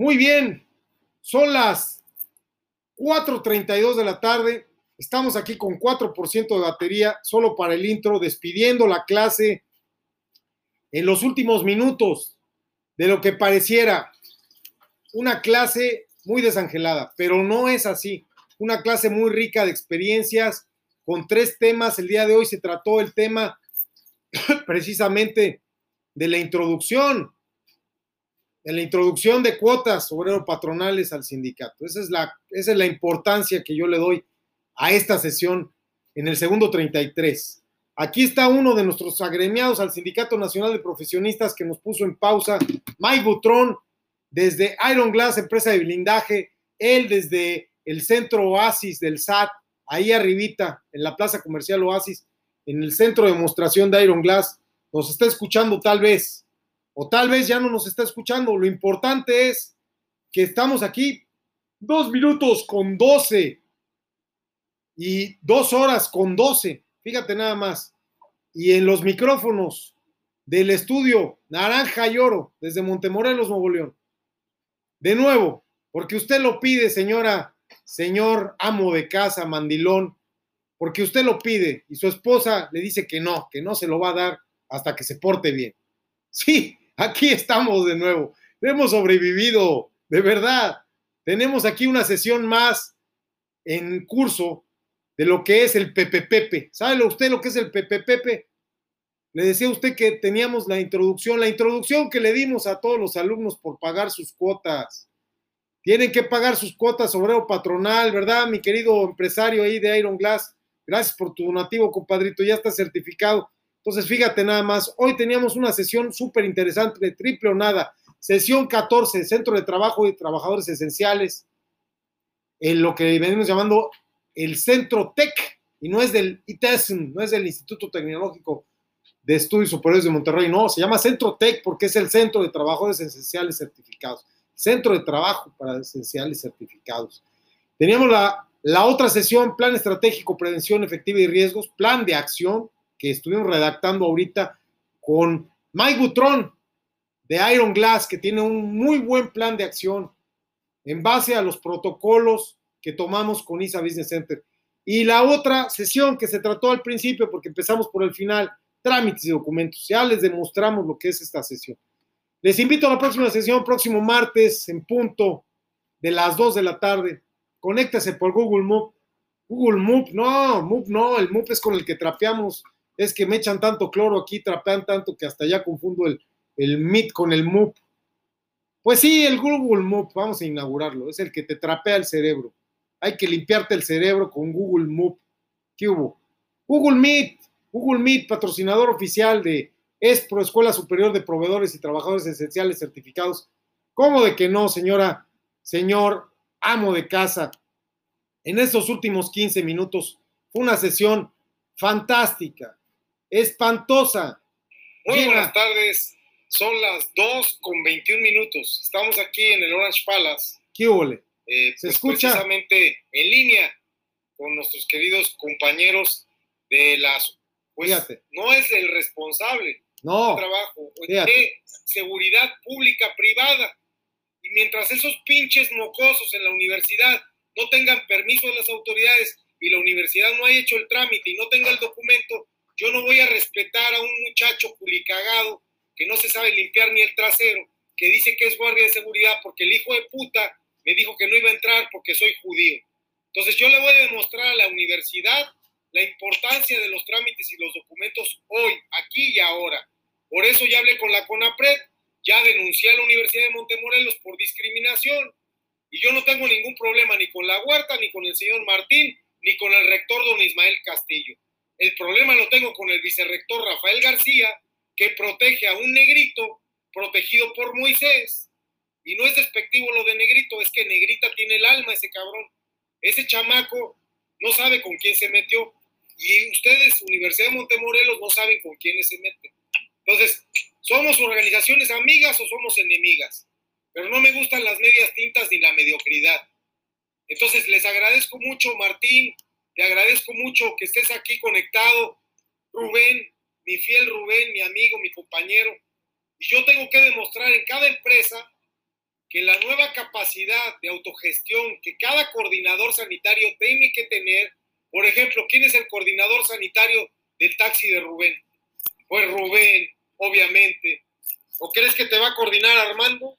Muy bien, son las 4.32 de la tarde. Estamos aquí con 4% de batería, solo para el intro, despidiendo la clase en los últimos minutos de lo que pareciera una clase muy desangelada, pero no es así. Una clase muy rica de experiencias con tres temas. El día de hoy se trató el tema precisamente de la introducción, de la introducción de cuotas obrero patronales al sindicato. Esa es, la, esa es la importancia que yo le doy a esta sesión en el segundo 33. Aquí está uno de nuestros agremiados al Sindicato Nacional de Profesionistas que nos puso en pausa, Mike Butrón, desde Iron Glass, empresa de blindaje, él desde el centro Oasis del SAT, ahí arribita, en la plaza comercial Oasis, en el centro de demostración de Iron Glass, nos está escuchando tal vez, o tal vez ya no nos está escuchando. Lo importante es que estamos aquí dos minutos con doce y dos horas con doce, fíjate nada más. Y en los micrófonos del estudio Naranja y Oro, desde Montemorelos, Nuevo León. De nuevo, porque usted lo pide, señora, señor amo de casa, mandilón, porque usted lo pide y su esposa le dice que no, que no se lo va a dar hasta que se porte bien. Sí, aquí estamos de nuevo. Hemos sobrevivido, de verdad. Tenemos aquí una sesión más en curso de lo que es el PPPP. ¿Sabe usted lo que es el PPPP? Le decía usted que teníamos la introducción, la introducción que le dimos a todos los alumnos por pagar sus cuotas. Tienen que pagar sus cuotas obrero patronal, ¿verdad, mi querido empresario ahí de Iron Glass? Gracias por tu donativo, compadrito, ya está certificado. Entonces, fíjate nada más, hoy teníamos una sesión súper interesante de triple o nada. Sesión 14, Centro de Trabajo y Trabajadores Esenciales, en lo que venimos llamando el Centro TEC, y no es del ITESM, no es del Instituto Tecnológico de Estudios Superiores de Monterrey, no, se llama Centro TEC porque es el Centro de Trabajadores Esenciales Certificados, Centro de Trabajo para Esenciales Certificados. Teníamos la, la otra sesión, Plan Estratégico, Prevención Efectiva y Riesgos, Plan de Acción, que estuvimos redactando ahorita con Mike Butrón de Iron Glass, que tiene un muy buen plan de acción en base a los protocolos que tomamos con ISA Business Center. Y la otra sesión que se trató al principio, porque empezamos por el final, trámites y documentos. Ya les demostramos lo que es esta sesión. Les invito a la próxima sesión, próximo martes, en punto de las 2 de la tarde. Conéctese por Google Move. Google Move, no, Move no, el Move es con el que trapeamos es que me echan tanto cloro aquí, trapean tanto que hasta ya confundo el, el Meet con el MOOP. Pues sí, el Google Moop, vamos a inaugurarlo, es el que te trapea el cerebro. Hay que limpiarte el cerebro con Google Moop. ¿Qué hubo? Google Meet, Google Meet, patrocinador oficial de ESPRO, Escuela Superior de Proveedores y Trabajadores Esenciales Certificados. ¿Cómo de que no, señora, señor amo de casa? En estos últimos 15 minutos fue una sesión fantástica, espantosa. Muy buenas tardes, son las 2 con 21 minutos. Estamos aquí en el Orange Palace. ¿Qué huele? Eh, ¿Se pues, escucha? Precisamente en línea con nuestros queridos compañeros de las... Pues, no es el responsable no, trabajo, de seguridad pública privada. Y mientras esos pinches mocosos en la universidad no tengan permiso de las autoridades y la universidad no haya hecho el trámite y no tenga el documento, yo no voy a respetar a un muchacho culicagado que no se sabe limpiar ni el trasero, que dice que es guardia de seguridad porque el hijo de puta me dijo que no iba a entrar porque soy judío. Entonces yo le voy a demostrar a la universidad la importancia de los trámites y los documentos hoy, aquí y ahora. Por eso ya hablé con la CONAPRED, ya denuncié a la Universidad de Montemorelos por discriminación. Y yo no tengo ningún problema ni con la huerta, ni con el señor Martín, ni con el rector don Ismael Castillo. El problema lo tengo con el vicerrector Rafael García, que protege a un negrito protegido por Moisés. Y no es despectivo lo de negrito, es que negrita tiene el alma ese cabrón. Ese chamaco no sabe con quién se metió. Y ustedes, Universidad de Montemorelos, no saben con quiénes se meten. Entonces, ¿somos organizaciones amigas o somos enemigas? Pero no me gustan las medias tintas ni la mediocridad. Entonces, les agradezco mucho, Martín, te agradezco mucho que estés aquí conectado, Rubén, mi fiel Rubén, mi amigo, mi compañero. Y yo tengo que demostrar en cada empresa que la nueva capacidad de autogestión que cada coordinador sanitario tiene que tener, por ejemplo, ¿quién es el coordinador sanitario del taxi de Rubén? Pues Rubén, obviamente. ¿O crees que te va a coordinar Armando?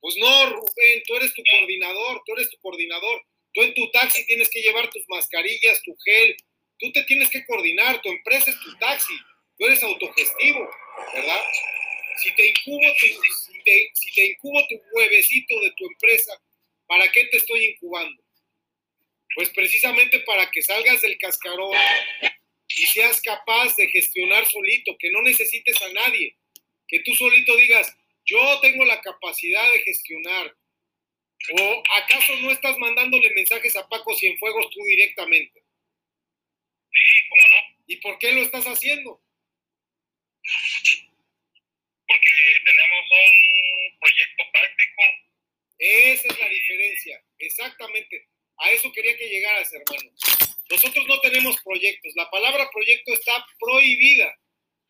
Pues no, Rubén, tú eres tu coordinador, tú eres tu coordinador. Tú en tu taxi tienes que llevar tus mascarillas, tu gel. Tú te tienes que coordinar, tu empresa es tu taxi. Tú eres autogestivo, ¿verdad? Si te incubo tu, si te, incubo tu huevecito de tu empresa, ¿para qué te estoy incubando? Pues precisamente para que salgas del cascarón y seas capaz de gestionar solito, que no necesites a nadie, que tú solito digas, yo tengo la capacidad de gestionar. ¿O acaso no estás mandándole mensajes a Paco Cienfuegos tú directamente? Sí, ¿cómo no? ¿Y por qué lo estás haciendo? Porque tenemos un proyecto práctico. Esa es la diferencia, exactamente. A eso quería que llegaras, hermano. Nosotros no tenemos proyectos. La palabra proyecto está prohibida.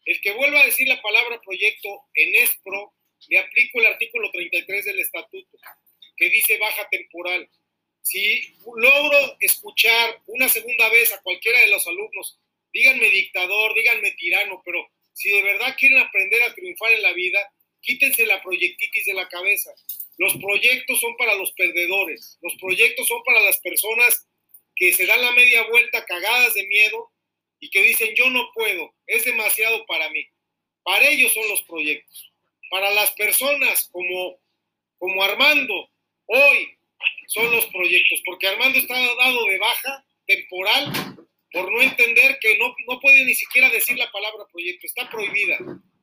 El que vuelva a decir la palabra proyecto en ESPRO, le aplico el artículo 33 del estatuto, que dice baja temporal. Si logro escuchar una segunda vez a cualquiera de los alumnos, díganme dictador, díganme tirano, pero si de verdad quieren aprender a triunfar en la vida, quítense la proyectitis de la cabeza. Los proyectos son para los perdedores, los proyectos son para las personas que se dan la media vuelta cagadas de miedo y que dicen yo no puedo, es demasiado para mí. Para ellos son los proyectos. Para las personas como, como Armando, hoy son los proyectos, porque Armando está dado de baja temporal por no entender que no, no puede ni siquiera decir la palabra proyecto, está prohibida.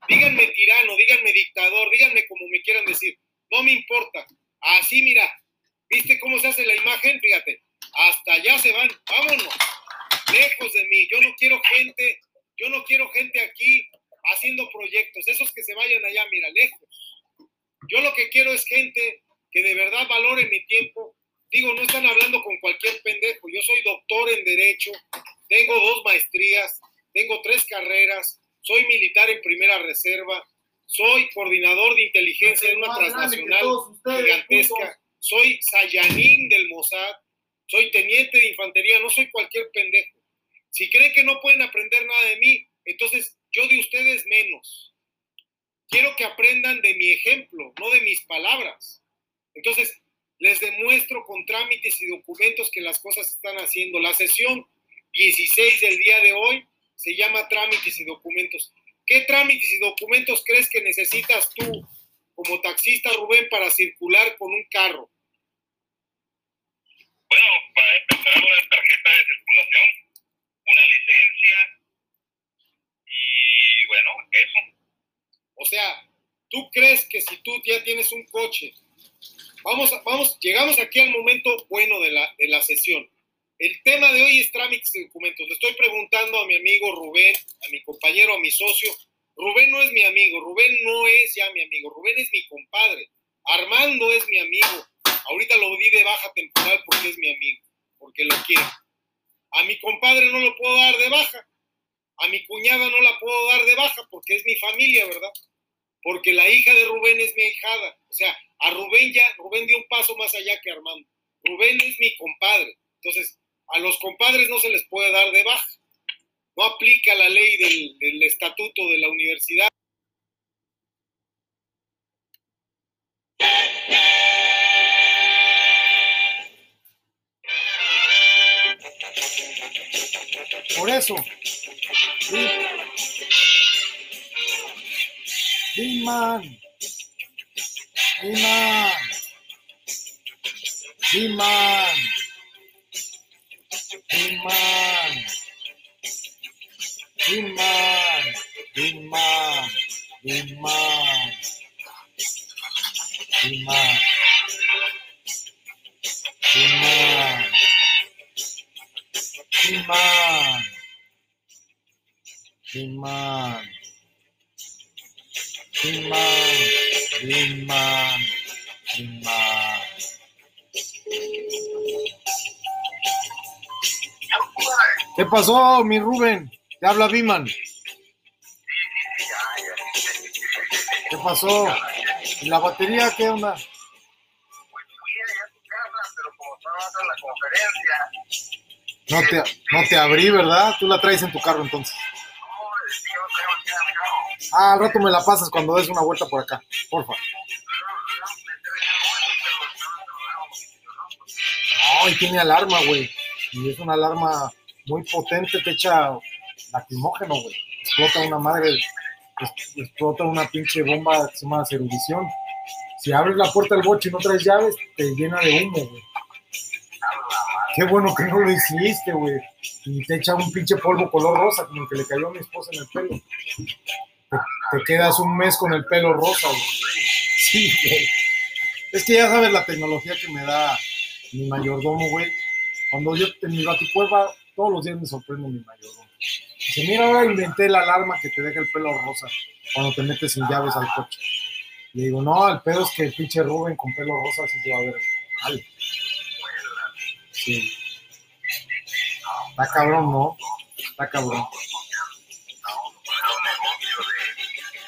Díganme tirano, díganme dictador, díganme como me quieran decir, no me importa. Así, mira, ¿viste cómo se hace la imagen? Fíjate, hasta allá se van, vámonos, lejos de mí. Yo no quiero gente, yo no quiero gente aquí haciendo proyectos, esos que se vayan allá, mira, lejos. Yo lo que quiero es gente que de verdad valore mi tiempo. Digo, no están hablando con cualquier pendejo. Yo soy doctor en Derecho, tengo dos maestrías, tengo tres carreras, soy militar en primera reserva, soy coordinador de inteligencia en una transnacional gigantesca, soy Sayanín del Mossad, soy teniente de infantería, no soy cualquier pendejo. Si creen que no pueden aprender nada de mí, entonces yo de ustedes menos. Quiero que aprendan de mi ejemplo, no de mis palabras. Entonces, les demuestro con trámites y documentos que las cosas están haciendo. La sesión 16 del día de hoy se llama trámites y documentos. ¿Qué trámites y documentos crees que necesitas tú como taxista, Rubén, para circular con un carro? Bueno, para empezar, una tarjeta de circulación, una licencia y bueno, eso. O sea, ¿tú crees que si tú ya tienes un coche, vamos, vamos, llegamos aquí al momento bueno de la, de la sesión el tema de hoy es trámites de documentos. Le estoy preguntando a mi amigo Rubén, a mi compañero, a mi socio. Rubén no es mi amigo, Rubén no es ya mi amigo, Rubén es mi compadre. Armando es mi amigo. Ahorita lo di de baja temporal porque es mi amigo, porque lo quiero. A mi compadre no lo puedo dar de baja. A mi cuñada no la puedo dar de baja porque es mi familia, ¿verdad? Porque la hija de Rubén es mi hijada. O sea, a Rubén ya, Rubén dio un paso más allá que Armando. Rubén es mi compadre. Entonces, a los compadres no se les puede dar de baja. No aplica la ley del, estatuto de la universidad. Por eso. Iman, Iman, Iman, Iman, Iman, Iman, Iman, Iman, Iman, Iman. He-Man. Iman. Iman. Iman. ¿Qué pasó, mi Rubén? Te habla Biman. ¿Qué pasó? ¿Y la batería qué onda? entrar a la conferencia. No te, no te abrí, ¿verdad? Tú la traes en tu carro entonces. Ah, al rato me la pasas cuando des una vuelta por acá, porfa. No, y tiene alarma, güey. Y es una alarma muy potente, te echa lacrimógeno, güey. Explota una madre, explota una pinche bomba que se llama erudición. Si abres la puerta del boche y no traes llaves, te llena de humo, güey. Qué bueno que no lo hiciste, güey. Y te echa un pinche polvo color rosa, como el que le cayó a mi esposa en el pelo. Te, quedas un mes con el pelo rosa, güey. Sí, güey. Es que ya sabes la tecnología que me da mi mayordomo, güey. Cuando yo en mi baticueva, todos los días me sorprende mi mayordomo. Dice, mira, ahora inventé la alarma que te deja el pelo rosa cuando te metes sin llaves al coche. Le digo, no, el pedo es que el pinche Rubén con pelo rosa sí se va a ver mal. Sí. Está cabrón, ¿no? Está cabrón.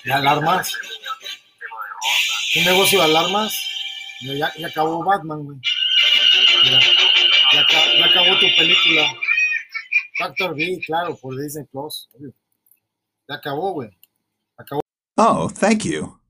¿De alarmas? ¿Un negocio de alarmas? Ya, ya acabó Batman, güey. Mira, ya, ya acabó tu película. Factor B, claro, por Disney Plus. Ya acabó, güey. Acabó. Oh, thank you.